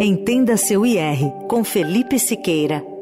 Entenda seu IR, com Felipe Siqueira.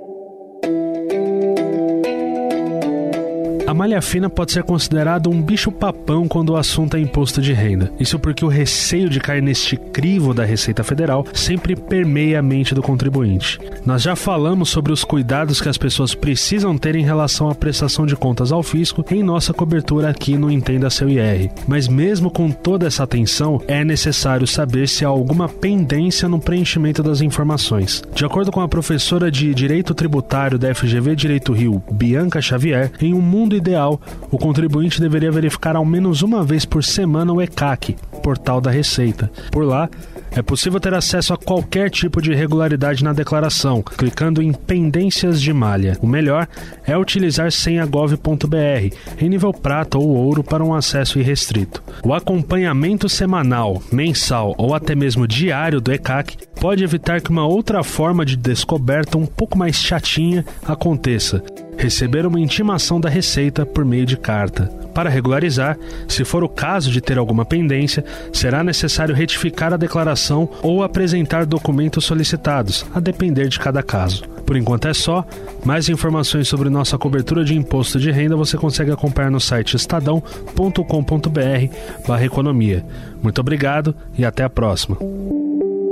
Malha fina pode ser considerada um bicho-papão quando o assunto é imposto de renda. Isso porque o receio de cair neste crivo da Receita Federal sempre permeia a mente do contribuinte. Nós já falamos sobre os cuidados que as pessoas precisam ter em relação à prestação de contas ao fisco em nossa cobertura aqui no Entenda Seu IR. Mas mesmo com toda essa atenção, é necessário saber se há alguma pendência no preenchimento das informações. De acordo com a professora de Direito Tributário da FGV Direito Rio, Bianca Xavier, em um mundo ideal, o contribuinte deveria verificar ao menos uma vez por semana o ECAC, portal da Receita. Por lá, é possível ter acesso a qualquer tipo de irregularidade na declaração, clicando em Pendências de Malha. O melhor é utilizar senha.gov.br em nível prata ou ouro para um acesso irrestrito. O acompanhamento semanal, mensal ou até mesmo diário do ECAC pode evitar que uma outra forma de descoberta um pouco mais chatinha aconteça receber uma intimação da Receita por meio de carta. Para regularizar, se for o caso de ter alguma pendência, será necessário retificar a declaração ou apresentar documentos solicitados, a depender de cada caso. Por enquanto é só. Mais informações sobre nossa cobertura de imposto de renda você consegue acompanhar no site estadão.com.br/economia. Muito obrigado e até a próxima.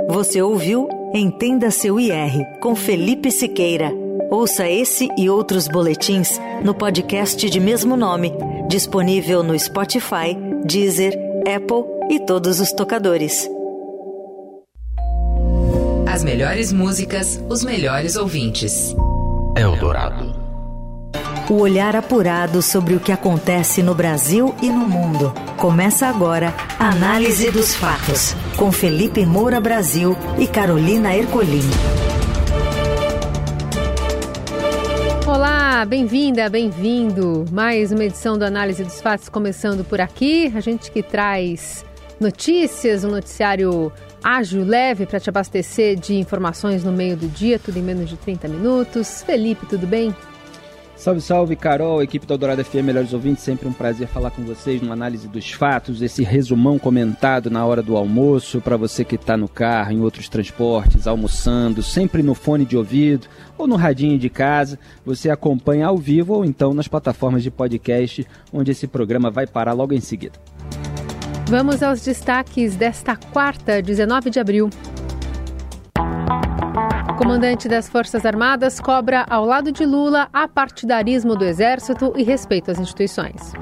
Você ouviu Entenda seu IR com Felipe Siqueira. Ouça esse e outros boletins no podcast de mesmo nome, disponível no Spotify, Deezer, Apple e todos os tocadores. As melhores músicas, os melhores ouvintes. Eldorado. O olhar apurado sobre o que acontece no Brasil e no mundo. Começa agora a Análise dos Fatos, com Felipe Moura Brasil e Carolina Ercolim. Bem-vinda, bem-vindo. Mais uma edição do Análise dos Fatos começando por aqui. A gente que traz notícias, um noticiário ágil, leve para te abastecer de informações no meio do dia, tudo em menos de 30 minutos. Felipe, tudo bem? Salve, salve, Carol, equipe da Dourada FM, melhores ouvintes, sempre um prazer falar com vocês no análise dos fatos, esse resumão comentado na hora do almoço, para você que está no carro, em outros transportes, almoçando, sempre no fone de ouvido ou no radinho de casa, você acompanha ao vivo ou então nas plataformas de podcast, onde esse programa vai parar logo em seguida. Vamos aos destaques desta quarta, 19 de abril. O comandante das Forças Armadas cobra, ao lado de Lula, apartidarismo do Exército e respeito às instituições.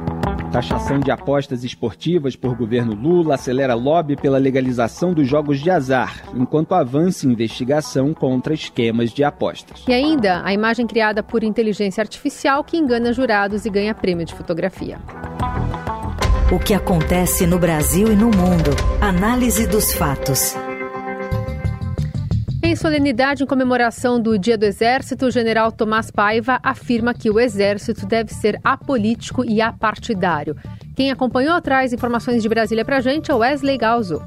Taxação de apostas esportivas por governo Lula acelera lobby pela legalização dos jogos de azar, enquanto avança investigação contra esquemas de apostas. E ainda a imagem criada por inteligência artificial que engana jurados e ganha prêmio de fotografia. O que acontece no Brasil e no mundo. Análise dos fatos. Em solenidade em comemoração do Dia do Exército, o general Tomás Paiva afirma que o Exército deve ser apolítico e apartidário. Quem acompanhou traz informações de Brasília para a gente é Wesley Galzo.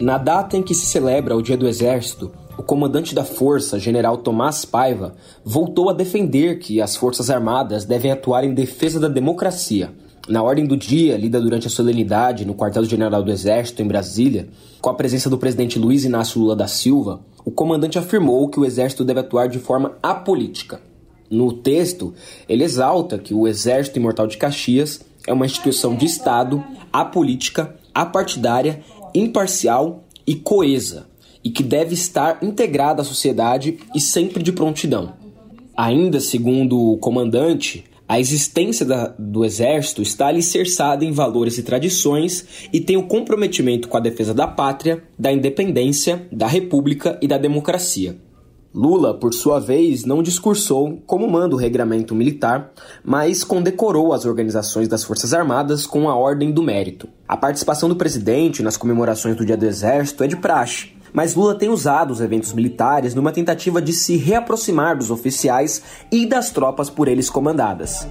Na data em que se celebra o Dia do Exército, o comandante da Força, general Tomás Paiva, voltou a defender que as Forças Armadas devem atuar em defesa da democracia. Na ordem do dia, lida durante a solenidade no quartel-general do Exército, em Brasília, com a presença do presidente Luiz Inácio Lula da Silva, o comandante afirmou que o Exército deve atuar de forma apolítica. No texto, ele exalta que o Exército Imortal de Caxias é uma instituição de Estado, apolítica, apartidária, imparcial e coesa, e que deve estar integrada à sociedade e sempre de prontidão. Ainda segundo o comandante, a existência da, do Exército está alicerçada em valores e tradições e tem o comprometimento com a defesa da pátria, da independência, da república e da democracia. Lula, por sua vez, não discursou como manda o regramento militar, mas condecorou as organizações das Forças Armadas com a Ordem do Mérito. A participação do presidente nas comemorações do Dia do Exército é de praxe, mas Lula tem usado os eventos militares numa tentativa de se reaproximar dos oficiais e das tropas por eles comandadas.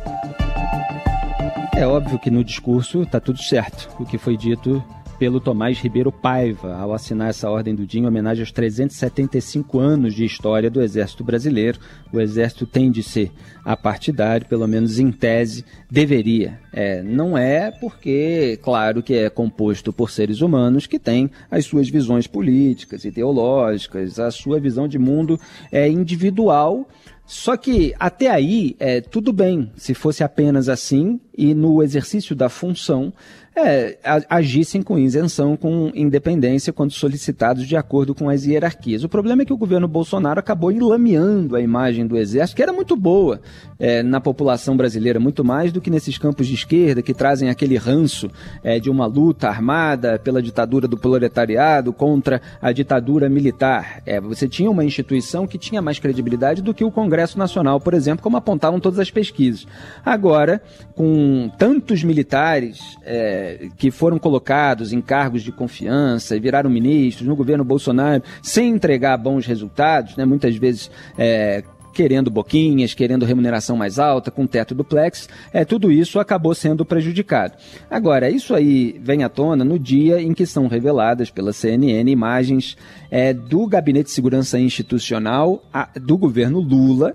É óbvio que no discurso está tudo certo. O que foi dito pelo Tomás Ribeiro Paiva, ao assinar essa ordem do dia em homenagem aos 375 anos de história do Exército Brasileiro. O Exército tem de ser apartidário, pelo menos em tese, deveria. É, não é porque, claro, que é composto por seres humanos que têm as suas visões políticas e teológicas, a sua visão de mundo é individual só que até aí, é, tudo bem se fosse apenas assim e no exercício da função é, agissem com isenção, com independência, quando solicitados de acordo com as hierarquias. O problema é que o governo Bolsonaro acabou enlameando a imagem do Exército, que era muito boa é, na população brasileira, muito mais do que nesses campos de esquerda que trazem aquele ranço é, de uma luta armada pela ditadura do proletariado contra a ditadura militar. É, você tinha uma instituição que tinha mais credibilidade do que o Congresso Nacional, por exemplo, como apontavam todas as pesquisas. Agora, com tantos militares é, que foram colocados em cargos de confiança e viraram ministros no governo Bolsonaro sem entregar bons resultados, né, muitas vezes é, querendo boquinhas, querendo remuneração mais alta, com teto duplex, é, tudo isso acabou sendo prejudicado. Agora, isso aí vem à tona no dia em que são reveladas pela CNN imagens é, do Gabinete de Segurança Institucional a, do governo Lula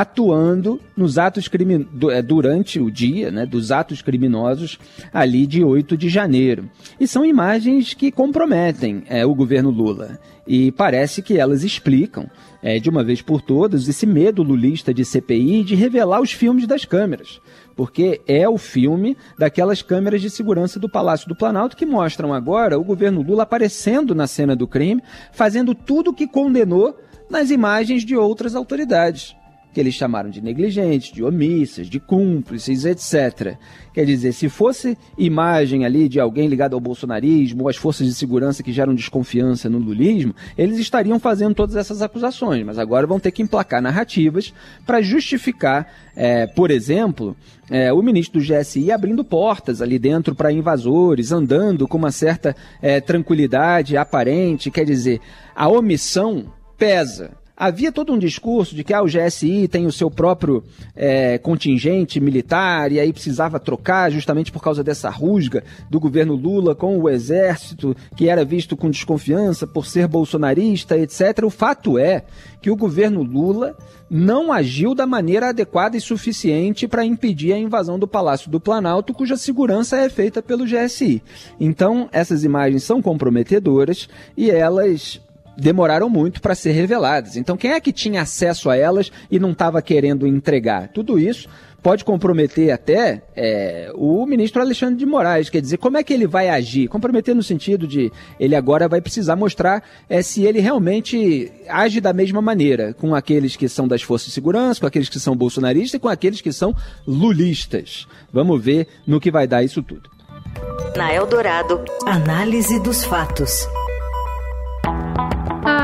atuando nos atos crimi é, durante o dia, né, dos atos criminosos ali de 8 de janeiro. E são imagens que comprometem é, o governo Lula. E parece que elas explicam, é, de uma vez por todas, esse medo lulista de CPI de revelar os filmes das câmeras. Porque é o filme daquelas câmeras de segurança do Palácio do Planalto que mostram agora o governo Lula aparecendo na cena do crime, fazendo tudo o que condenou nas imagens de outras autoridades que eles chamaram de negligentes, de omissas, de cúmplices, etc. Quer dizer, se fosse imagem ali de alguém ligado ao bolsonarismo ou às forças de segurança que geram desconfiança no lulismo, eles estariam fazendo todas essas acusações, mas agora vão ter que emplacar narrativas para justificar, é, por exemplo, é, o ministro do GSI abrindo portas ali dentro para invasores, andando com uma certa é, tranquilidade aparente, quer dizer, a omissão pesa Havia todo um discurso de que ah, o GSI tem o seu próprio é, contingente militar e aí precisava trocar justamente por causa dessa rusga do governo Lula com o exército, que era visto com desconfiança por ser bolsonarista, etc. O fato é que o governo Lula não agiu da maneira adequada e suficiente para impedir a invasão do Palácio do Planalto, cuja segurança é feita pelo GSI. Então, essas imagens são comprometedoras e elas demoraram muito para ser reveladas. Então, quem é que tinha acesso a elas e não estava querendo entregar? Tudo isso pode comprometer até é, o ministro Alexandre de Moraes. Quer dizer, como é que ele vai agir? Comprometer no sentido de ele agora vai precisar mostrar é, se ele realmente age da mesma maneira com aqueles que são das forças de segurança, com aqueles que são bolsonaristas e com aqueles que são lulistas. Vamos ver no que vai dar isso tudo. Na Eldorado, análise dos fatos.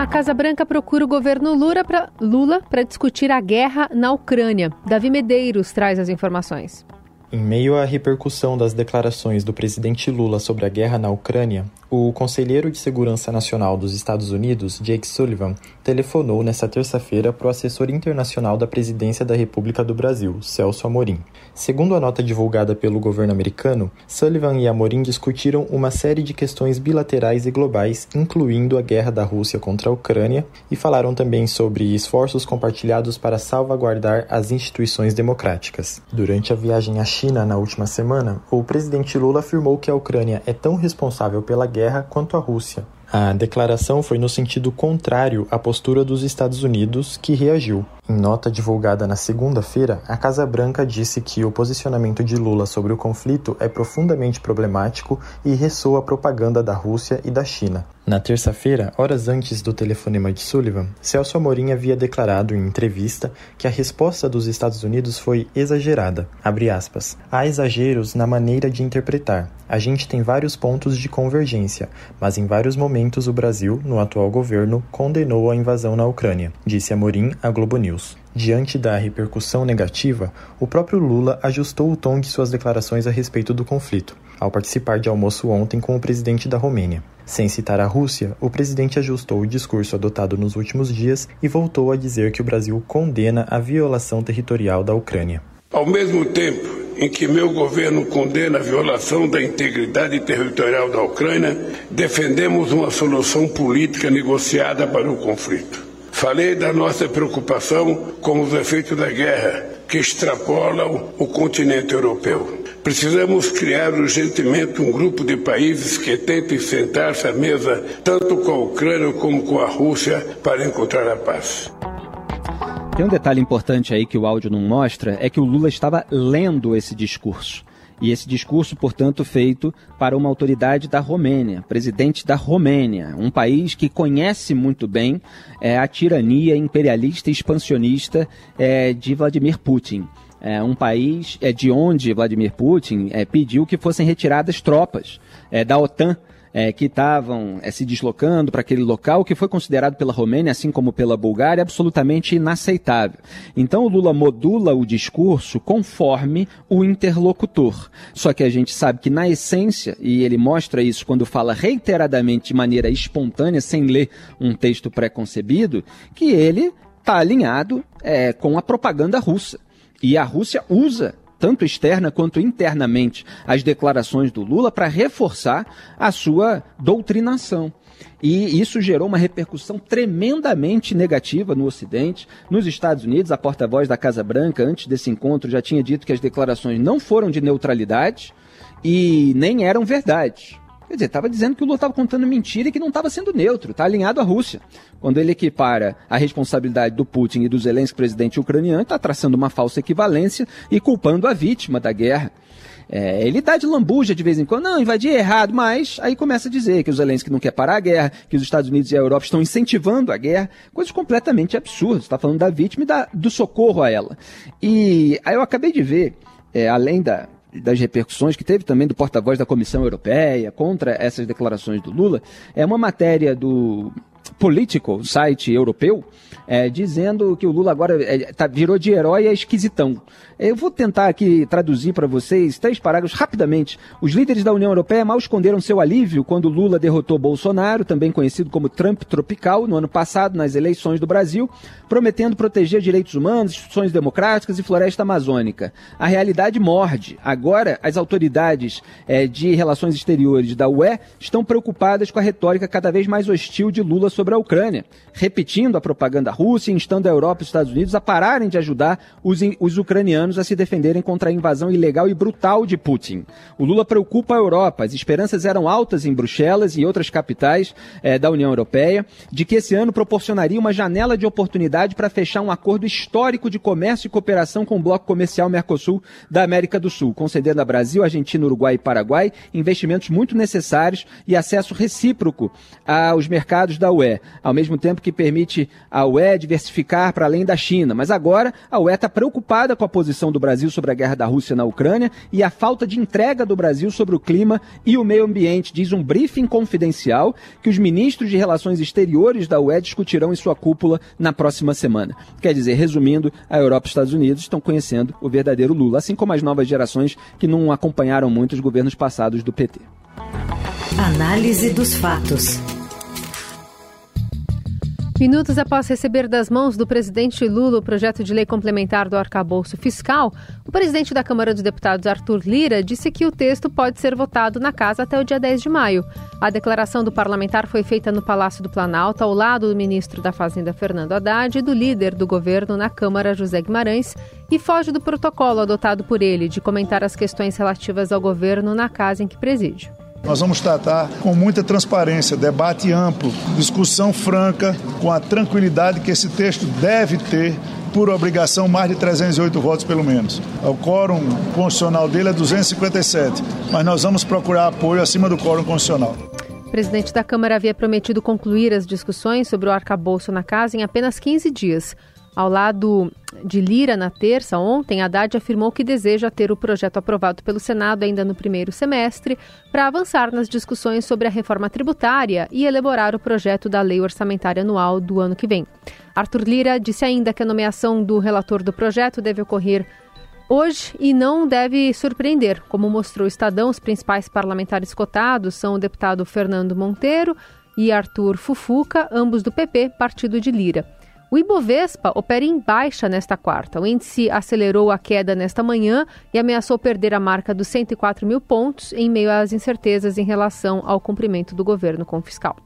A Casa Branca procura o governo Lula para discutir a guerra na Ucrânia. Davi Medeiros traz as informações. Em meio à repercussão das declarações do presidente Lula sobre a guerra na Ucrânia, o conselheiro de Segurança Nacional dos Estados Unidos, Jake Sullivan, telefonou nesta terça-feira para o assessor internacional da Presidência da República do Brasil, Celso Amorim. Segundo a nota divulgada pelo governo americano, Sullivan e Amorim discutiram uma série de questões bilaterais e globais, incluindo a guerra da Rússia contra a Ucrânia, e falaram também sobre esforços compartilhados para salvaguardar as instituições democráticas. Durante a viagem à China na última semana, o presidente Lula afirmou que a Ucrânia é tão responsável pela guerra quanto a Rússia. A declaração foi no sentido contrário à postura dos Estados Unidos, que reagiu. Em nota divulgada na segunda-feira, a Casa Branca disse que o posicionamento de Lula sobre o conflito é profundamente problemático e ressoa propaganda da Rússia e da China. Na terça-feira, horas antes do telefonema de Sullivan, Celso Amorim havia declarado em entrevista que a resposta dos Estados Unidos foi exagerada. Aspas, Há exageros na maneira de interpretar. A gente tem vários pontos de convergência, mas em vários momentos o Brasil, no atual governo, condenou a invasão na Ucrânia, disse Amorim à Globo News. Diante da repercussão negativa, o próprio Lula ajustou o tom de suas declarações a respeito do conflito, ao participar de almoço ontem com o presidente da Romênia. Sem citar a Rússia, o presidente ajustou o discurso adotado nos últimos dias e voltou a dizer que o Brasil condena a violação territorial da Ucrânia. Ao mesmo tempo, em que meu governo condena a violação da integridade territorial da Ucrânia, defendemos uma solução política negociada para o conflito. Falei da nossa preocupação com os efeitos da guerra, que extrapolam o continente europeu. Precisamos criar urgentemente um grupo de países que tentem sentar-se à mesa, tanto com a Ucrânia como com a Rússia, para encontrar a paz. Tem um detalhe importante aí que o áudio não mostra, é que o Lula estava lendo esse discurso. E esse discurso, portanto, feito para uma autoridade da Romênia, presidente da Romênia, um país que conhece muito bem é, a tirania imperialista e expansionista é, de Vladimir Putin. É um país é, de onde Vladimir Putin é, pediu que fossem retiradas tropas é, da OTAN é, que estavam é, se deslocando para aquele local, que foi considerado pela Romênia, assim como pela Bulgária, absolutamente inaceitável. Então o Lula modula o discurso conforme o interlocutor. Só que a gente sabe que na essência, e ele mostra isso quando fala reiteradamente de maneira espontânea, sem ler um texto pré-concebido, que ele está alinhado é, com a propaganda russa. E a Rússia usa tanto externa quanto internamente, as declarações do Lula para reforçar a sua doutrinação. E isso gerou uma repercussão tremendamente negativa no Ocidente. Nos Estados Unidos, a porta-voz da Casa Branca, antes desse encontro, já tinha dito que as declarações não foram de neutralidade e nem eram verdade. Quer dizer, estava dizendo que o Lula estava contando mentira e que não estava sendo neutro, está alinhado à Rússia. Quando ele equipara a responsabilidade do Putin e do Zelensky, presidente ucraniano, está traçando uma falsa equivalência e culpando a vítima da guerra. É, ele dá de lambuja de vez em quando, não, invadir é errado, mas aí começa a dizer que o Zelensky não quer parar a guerra, que os Estados Unidos e a Europa estão incentivando a guerra, coisas completamente absurdas. Está falando da vítima e da, do socorro a ela. E aí eu acabei de ver, é, além da, das repercussões que teve também do porta-voz da Comissão Europeia contra essas declarações do Lula, é uma matéria do Political, site europeu, é, dizendo que o Lula agora é, tá, virou de herói a esquisitão. Eu vou tentar aqui traduzir para vocês três parágrafos rapidamente. Os líderes da União Europeia mal esconderam seu alívio quando Lula derrotou Bolsonaro, também conhecido como Trump tropical, no ano passado, nas eleições do Brasil, prometendo proteger direitos humanos, instituições democráticas e floresta amazônica. A realidade morde. Agora, as autoridades é, de relações exteriores da UE estão preocupadas com a retórica cada vez mais hostil de Lula sobre a Ucrânia, repetindo a propaganda russa e instando a Europa e os Estados Unidos a pararem de ajudar os, os ucranianos a se defenderem contra a invasão ilegal e brutal de Putin. O Lula preocupa a Europa. As esperanças eram altas em Bruxelas e outras capitais é, da União Europeia de que esse ano proporcionaria uma janela de oportunidade para fechar um acordo histórico de comércio e cooperação com o bloco comercial Mercosul da América do Sul, concedendo a Brasil, Argentina, Uruguai e Paraguai investimentos muito necessários e acesso recíproco aos mercados da UE, ao mesmo tempo que permite a UE diversificar para além da China. Mas agora a UE está preocupada com a posição do Brasil sobre a guerra da Rússia na Ucrânia e a falta de entrega do Brasil sobre o clima e o meio ambiente, diz um briefing confidencial que os ministros de relações exteriores da UE discutirão em sua cúpula na próxima semana. Quer dizer, resumindo, a Europa e os Estados Unidos estão conhecendo o verdadeiro Lula, assim como as novas gerações que não acompanharam muito os governos passados do PT. Análise dos fatos. Minutos após receber das mãos do presidente Lula o projeto de lei complementar do arcabouço fiscal, o presidente da Câmara dos Deputados, Arthur Lira, disse que o texto pode ser votado na casa até o dia 10 de maio. A declaração do parlamentar foi feita no Palácio do Planalto, ao lado do ministro da Fazenda, Fernando Haddad, e do líder do governo na Câmara, José Guimarães, e foge do protocolo adotado por ele de comentar as questões relativas ao governo na casa em que preside. Nós vamos tratar com muita transparência, debate amplo, discussão franca, com a tranquilidade que esse texto deve ter por obrigação, mais de 308 votos pelo menos. O quórum constitucional dele é 257, mas nós vamos procurar apoio acima do quórum constitucional. O presidente da Câmara havia prometido concluir as discussões sobre o arcabouço na casa em apenas 15 dias. Ao lado de Lira, na terça, ontem, Haddad afirmou que deseja ter o projeto aprovado pelo Senado ainda no primeiro semestre para avançar nas discussões sobre a reforma tributária e elaborar o projeto da lei orçamentária anual do ano que vem. Arthur Lira disse ainda que a nomeação do relator do projeto deve ocorrer hoje e não deve surpreender. Como mostrou o Estadão, os principais parlamentares cotados são o deputado Fernando Monteiro e Arthur Fufuca, ambos do PP, partido de Lira. O Ibovespa opera em baixa nesta quarta. O índice acelerou a queda nesta manhã e ameaçou perder a marca dos 104 mil pontos em meio às incertezas em relação ao cumprimento do governo com o fiscal.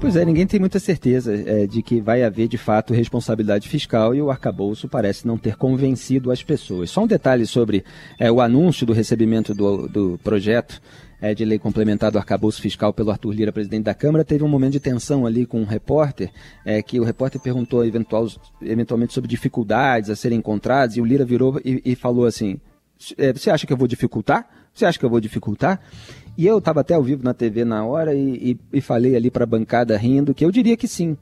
Pois é, ninguém tem muita certeza é, de que vai haver de fato responsabilidade fiscal e o arcabouço parece não ter convencido as pessoas. Só um detalhe sobre é, o anúncio do recebimento do, do projeto é, de lei complementar do arcabouço fiscal pelo Arthur Lira, presidente da Câmara, teve um momento de tensão ali com um repórter, é, que o repórter perguntou eventual, eventualmente sobre dificuldades a serem encontradas, e o Lira virou e, e falou assim, é, você acha que eu vou dificultar? Você acha que eu vou dificultar? E eu estava até ao vivo na TV na hora e, e, e falei ali para a bancada rindo que eu diria que sim.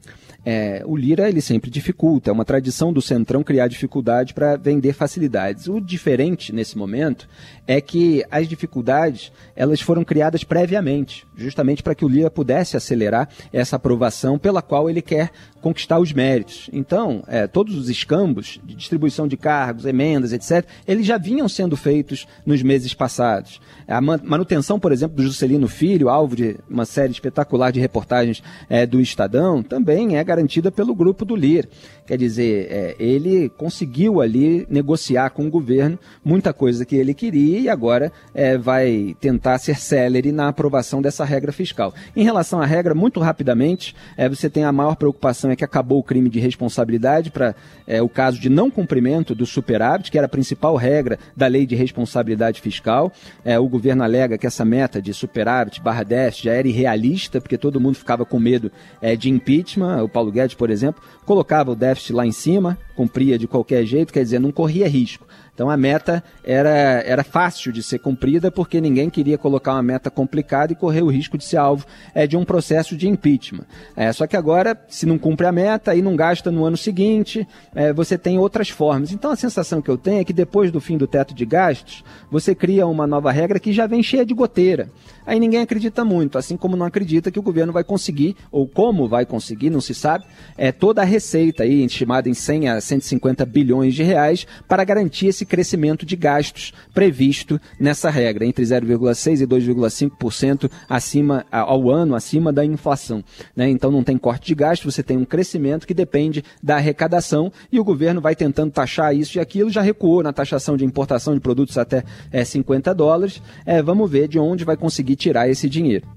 É, o Lira ele sempre dificulta, é uma tradição do Centrão criar dificuldade para vender facilidades. O diferente nesse momento é que as dificuldades elas foram criadas previamente, justamente para que o Lira pudesse acelerar essa aprovação pela qual ele quer conquistar os méritos. Então, é, todos os escambos de distribuição de cargos, emendas, etc., eles já vinham sendo feitos nos meses passados. A manutenção, por exemplo, do Juscelino Filho, alvo de uma série espetacular de reportagens é, do Estadão, também é garantida pelo grupo do LIR. Quer dizer, é, ele conseguiu ali negociar com o governo muita coisa que ele queria e agora é, vai tentar ser célere na aprovação dessa regra fiscal. Em relação à regra, muito rapidamente, é, você tem a maior preocupação é que acabou o crime de responsabilidade para é, o caso de não cumprimento do superávit, que era a principal regra da lei de responsabilidade fiscal. É, o governo alega que essa meta de superávit barra déficit já era irrealista, porque todo mundo ficava com medo é, de impeachment. O Paulo Guedes, por exemplo, colocava o déficit lá em cima, cumpria de qualquer jeito, quer dizer, não corria risco. Então a meta era, era fácil de ser cumprida porque ninguém queria colocar uma meta complicada e correr o risco de ser alvo é, de um processo de impeachment. É, só que agora, se não cumpre a meta e não gasta no ano seguinte, é, você tem outras formas. Então a sensação que eu tenho é que depois do fim do teto de gastos, você cria uma nova regra que já vem cheia de goteira. Aí ninguém acredita muito, assim como não acredita que o governo vai conseguir, ou como vai conseguir, não se sabe, é, toda a receita aí, estimada em 100 a 150 bilhões de reais, para garantir esse crescimento de gastos previsto nessa regra, entre 0,6% e 2,5% acima ao ano, acima da inflação. Né? Então não tem corte de gasto, você tem um crescimento que depende da arrecadação e o governo vai tentando taxar isso e aquilo, já recuou na taxação de importação de produtos até é, 50 dólares. É, vamos ver de onde vai conseguir tirar esse dinheiro.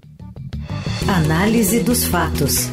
Análise dos fatos.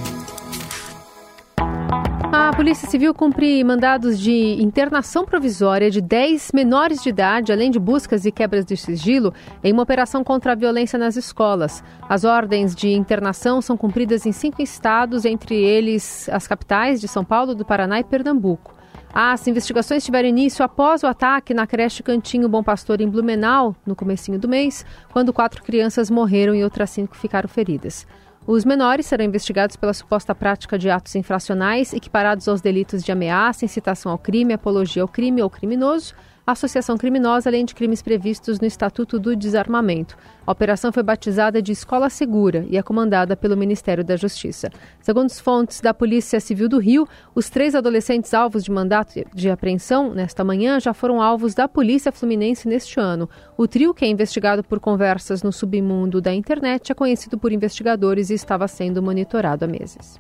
Polícia Civil cumpre mandados de internação provisória de 10 menores de idade, além de buscas e quebras de sigilo, em uma operação contra a violência nas escolas. As ordens de internação são cumpridas em cinco estados, entre eles as capitais de São Paulo, do Paraná e Pernambuco. As investigações tiveram início após o ataque na creche Cantinho Bom Pastor em Blumenau, no comecinho do mês, quando quatro crianças morreram e outras cinco ficaram feridas. Os menores serão investigados pela suposta prática de atos infracionais equiparados aos delitos de ameaça, incitação ao crime, apologia ao crime ou criminoso, associação criminosa, além de crimes previstos no Estatuto do Desarmamento. A operação foi batizada de Escola Segura e é comandada pelo Ministério da Justiça. Segundo as fontes da Polícia Civil do Rio, os três adolescentes alvos de mandato de apreensão nesta manhã já foram alvos da Polícia Fluminense neste ano. O trio, que é investigado por conversas no submundo da internet, é conhecido por investigadores e estava sendo monitorado há meses.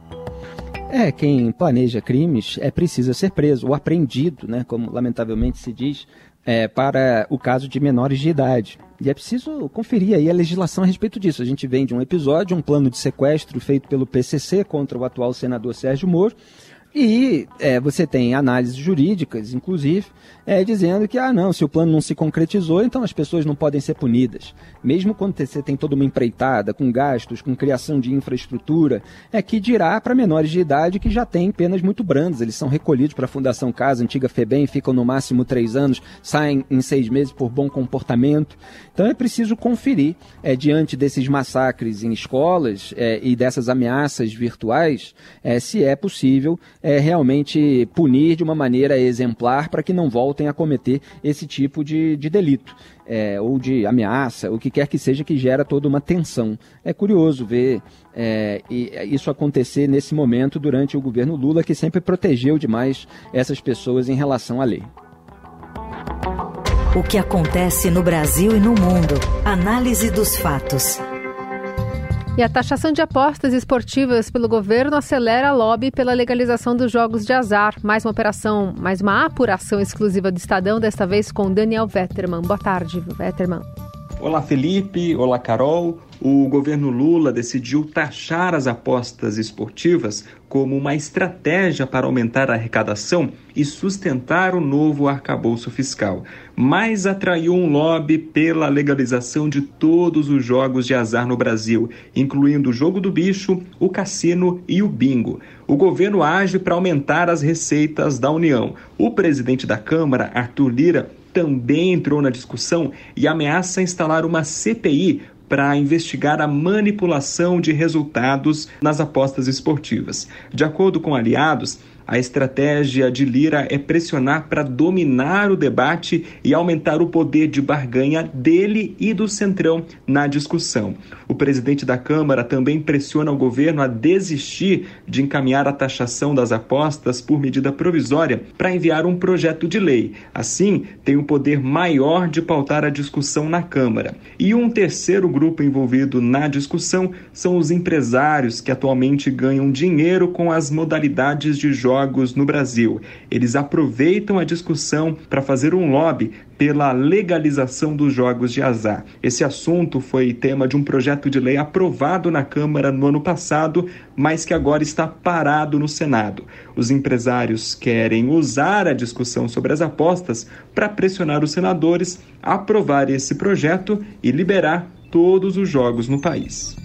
É, quem planeja crimes é precisa ser preso ou apreendido, né, como lamentavelmente se diz, é, para o caso de menores de idade. E é preciso conferir aí a legislação a respeito disso. A gente vem de um episódio, um plano de sequestro feito pelo PCC contra o atual senador Sérgio Moro, e é, você tem análises jurídicas, inclusive, é, dizendo que, ah, não, se o plano não se concretizou, então as pessoas não podem ser punidas. Mesmo quando você tem toda uma empreitada, com gastos, com criação de infraestrutura, é que dirá para menores de idade que já têm penas muito brandas. Eles são recolhidos para a Fundação Casa, antiga FEBEM, ficam no máximo três anos, saem em seis meses por bom comportamento. Então é preciso conferir, é, diante desses massacres em escolas é, e dessas ameaças virtuais, é, se é possível é, realmente punir de uma maneira exemplar para que não voltem a cometer esse tipo de, de delito. É, ou de ameaça, o que quer que seja que gera toda uma tensão. É curioso ver é, isso acontecer nesse momento durante o governo Lula, que sempre protegeu demais essas pessoas em relação à lei. O que acontece no Brasil e no mundo. Análise dos fatos. E a taxação de apostas esportivas pelo governo acelera a lobby pela legalização dos jogos de azar. Mais uma operação, mais uma apuração exclusiva do Estadão, desta vez com Daniel Vetterman. Boa tarde, Vetterman. Olá, Felipe. Olá, Carol o governo Lula decidiu taxar as apostas esportivas como uma estratégia para aumentar a arrecadação e sustentar o novo arcabouço fiscal, mas atraiu um lobby pela legalização de todos os jogos de azar no Brasil, incluindo o jogo do bicho, o cassino e o bingo. O governo age para aumentar as receitas da União. O presidente da Câmara, Arthur Lira, também entrou na discussão e ameaça instalar uma CPI para investigar a manipulação de resultados nas apostas esportivas. De acordo com aliados, a estratégia de Lira é pressionar para dominar o debate e aumentar o poder de barganha dele e do Centrão na discussão. O presidente da Câmara também pressiona o governo a desistir de encaminhar a taxação das apostas por medida provisória para enviar um projeto de lei. Assim, tem um poder maior de pautar a discussão na Câmara. E um terceiro grupo envolvido na discussão são os empresários que atualmente ganham dinheiro com as modalidades de jogos no Brasil. Eles aproveitam a discussão para fazer um lobby pela legalização dos jogos de azar. Esse assunto foi tema de um projeto de lei aprovado na Câmara no ano passado, mas que agora está parado no Senado. Os empresários querem usar a discussão sobre as apostas para pressionar os senadores a aprovar esse projeto e liberar todos os jogos no país.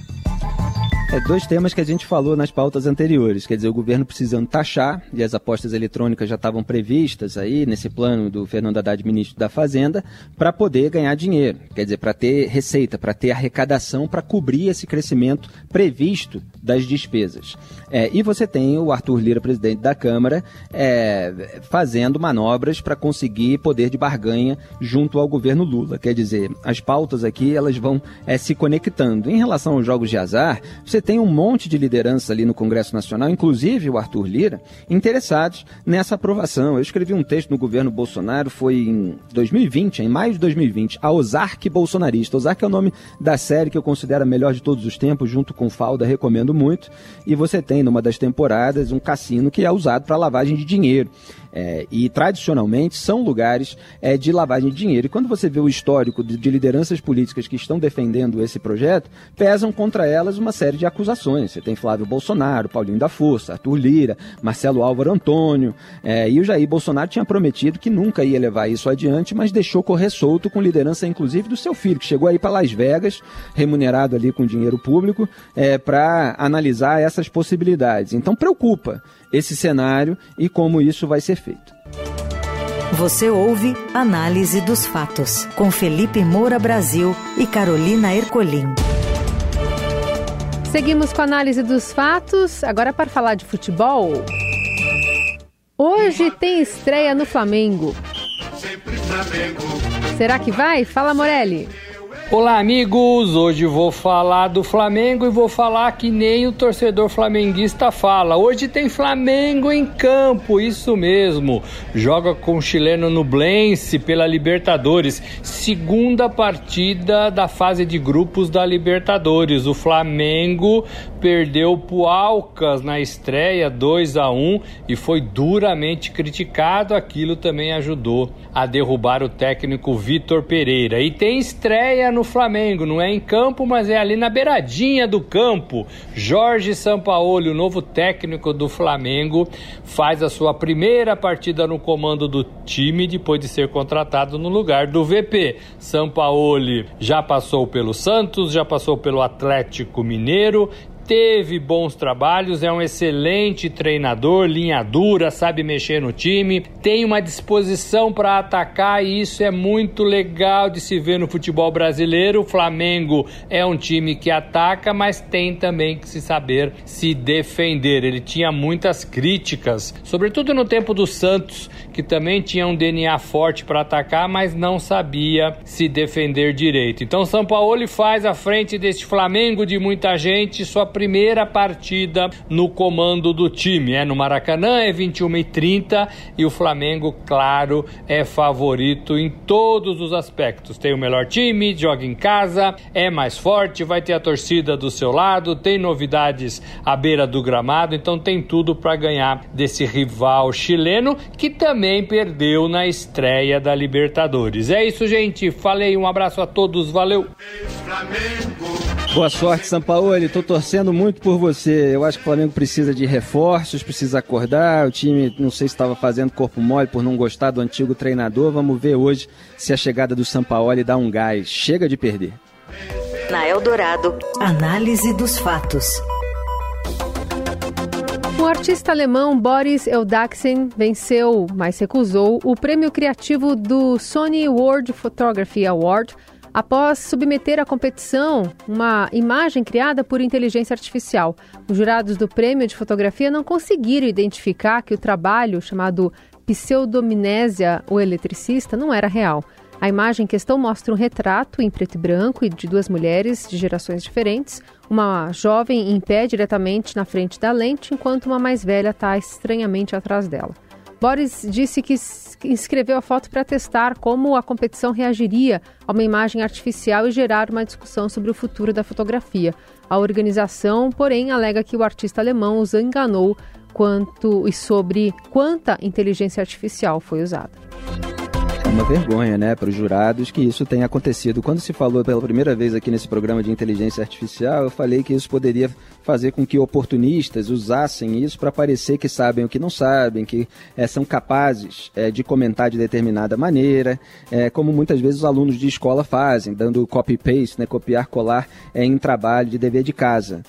É, dois temas que a gente falou nas pautas anteriores, quer dizer, o governo precisando taxar, e as apostas eletrônicas já estavam previstas aí nesse plano do Fernando Haddad, ministro da Fazenda, para poder ganhar dinheiro, quer dizer, para ter receita, para ter arrecadação, para cobrir esse crescimento previsto das despesas. É, e você tem o Arthur Lira, presidente da Câmara, é, fazendo manobras para conseguir poder de barganha junto ao governo Lula. Quer dizer, as pautas aqui elas vão é, se conectando. Em relação aos jogos de azar, você tem um monte de liderança ali no Congresso Nacional, inclusive o Arthur Lira, interessados nessa aprovação. Eu escrevi um texto no governo Bolsonaro, foi em 2020, em maio de 2020, a Ozark Bolsonarista. Ozark é o nome da série que eu considero a melhor de todos os tempos, junto com Falda, recomendo muito. E você tem, numa das temporadas, um cassino que é usado para lavagem de dinheiro. É, e tradicionalmente são lugares é, de lavagem de dinheiro. E quando você vê o histórico de, de, lideranças políticas que estão defendendo esse projeto, pesam contra elas uma série de acusações. Você tem Flávio Bolsonaro, Paulinho da Força, Arthur Lira, Marcelo Álvaro Antônio. É, e o Jair Bolsonaro tinha prometido que nunca ia levar isso adiante, mas deixou correr solto com liderança, inclusive, do seu filho, que chegou aí para Las Vegas, remunerado ali com dinheiro público, é, para analisar essas possibilidades. Então preocupa esse cenário e como isso vai ser feito. Você ouve Análise dos Fatos, com Felipe Moura Brasil e Carolina Ercolim. Seguimos com a análise dos fatos, agora para falar de futebol. Hoje tem estreia no Flamengo. Será que vai? Fala, Morelli. Olá, amigos! Hoje vou falar do Flamengo e vou falar que nem o torcedor flamenguista fala. Hoje tem Flamengo em campo, isso mesmo. Joga com o chileno Nublense pela Libertadores. Segunda partida da fase de grupos da Libertadores. O Flamengo perdeu pro Alcas na estreia 2 a 1 e foi duramente criticado. Aquilo também ajudou a derrubar o técnico Vitor Pereira. E tem estreia no Flamengo, não é em campo, mas é ali na beiradinha do campo. Jorge Sampaoli, o novo técnico do Flamengo, faz a sua primeira partida no comando do time depois de ser contratado no lugar do VP. Sampaoli já passou pelo Santos, já passou pelo Atlético Mineiro teve bons trabalhos, é um excelente treinador, linha dura, sabe mexer no time, tem uma disposição para atacar e isso é muito legal de se ver no futebol brasileiro. O Flamengo é um time que ataca, mas tem também que se saber se defender. Ele tinha muitas críticas, sobretudo no tempo do Santos, que também tinha um DNA forte para atacar, mas não sabia se defender direito. Então São Paulo faz à frente deste Flamengo de muita gente sua primeira partida no comando do time. É no Maracanã, é 21h30 e o Flamengo, claro, é favorito em todos os aspectos. Tem o melhor time, joga em casa, é mais forte, vai ter a torcida do seu lado, tem novidades à beira do gramado, então tem tudo para ganhar desse rival chileno que também perdeu na estreia da Libertadores. É isso, gente. Falei, um abraço a todos, valeu. Boa sorte, São Paulo. Estou torcendo muito por você. Eu acho que o Flamengo precisa de reforços, precisa acordar. O time, não sei se estava fazendo corpo mole por não gostar do antigo treinador. Vamos ver hoje se a chegada do São Paulo dá um gás. Chega de perder. Na Eldorado, análise dos fatos. O artista alemão Boris Eldaxen venceu, mas recusou, o prêmio criativo do Sony World Photography Award após submeter à competição uma imagem criada por inteligência artificial. Os jurados do prêmio de fotografia não conseguiram identificar que o trabalho, chamado Pseudomnésia, o eletricista, não era real. A imagem em questão mostra um retrato em preto e branco de duas mulheres de gerações diferentes. Uma jovem em pé diretamente na frente da lente, enquanto uma mais velha está estranhamente atrás dela. Boris disse que escreveu a foto para testar como a competição reagiria a uma imagem artificial e gerar uma discussão sobre o futuro da fotografia. A organização, porém, alega que o artista alemão os enganou quanto e sobre quanta inteligência artificial foi usada uma vergonha, né, para os jurados que isso tenha acontecido. Quando se falou pela primeira vez aqui nesse programa de inteligência artificial, eu falei que isso poderia fazer com que oportunistas usassem isso para parecer que sabem o que não sabem, que é, são capazes é, de comentar de determinada maneira, é, como muitas vezes os alunos de escola fazem, dando copy-paste, né, copiar, colar em trabalho de dever de casa.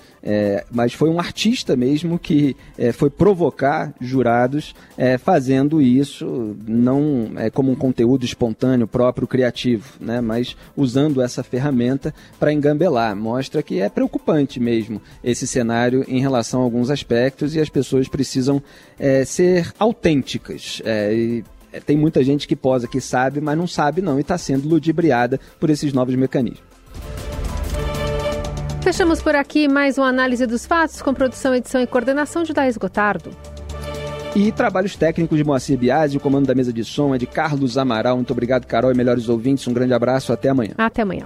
mas foi um artista mesmo que foi provocar jurados fazendo isso, não como um conteúdo espontâneo, próprio, criativo, né? mas usando essa ferramenta para engambelar. Mostra que é preocupante mesmo esse cenário em relação a alguns aspectos e as pessoas precisam é, ser autênticas. É, e é, tem muita gente que posa que sabe, mas não sabe não e está sendo ludibriada por esses novos mecanismos. Fechamos por aqui mais uma análise dos fatos com produção, edição e coordenação de Daís Gotardo. E trabalhos técnicos de Moacir Biasi, o comando da mesa de som é de Carlos Amaral. Muito obrigado, Carol, e melhores ouvintes. Um grande abraço, até amanhã. Até amanhã.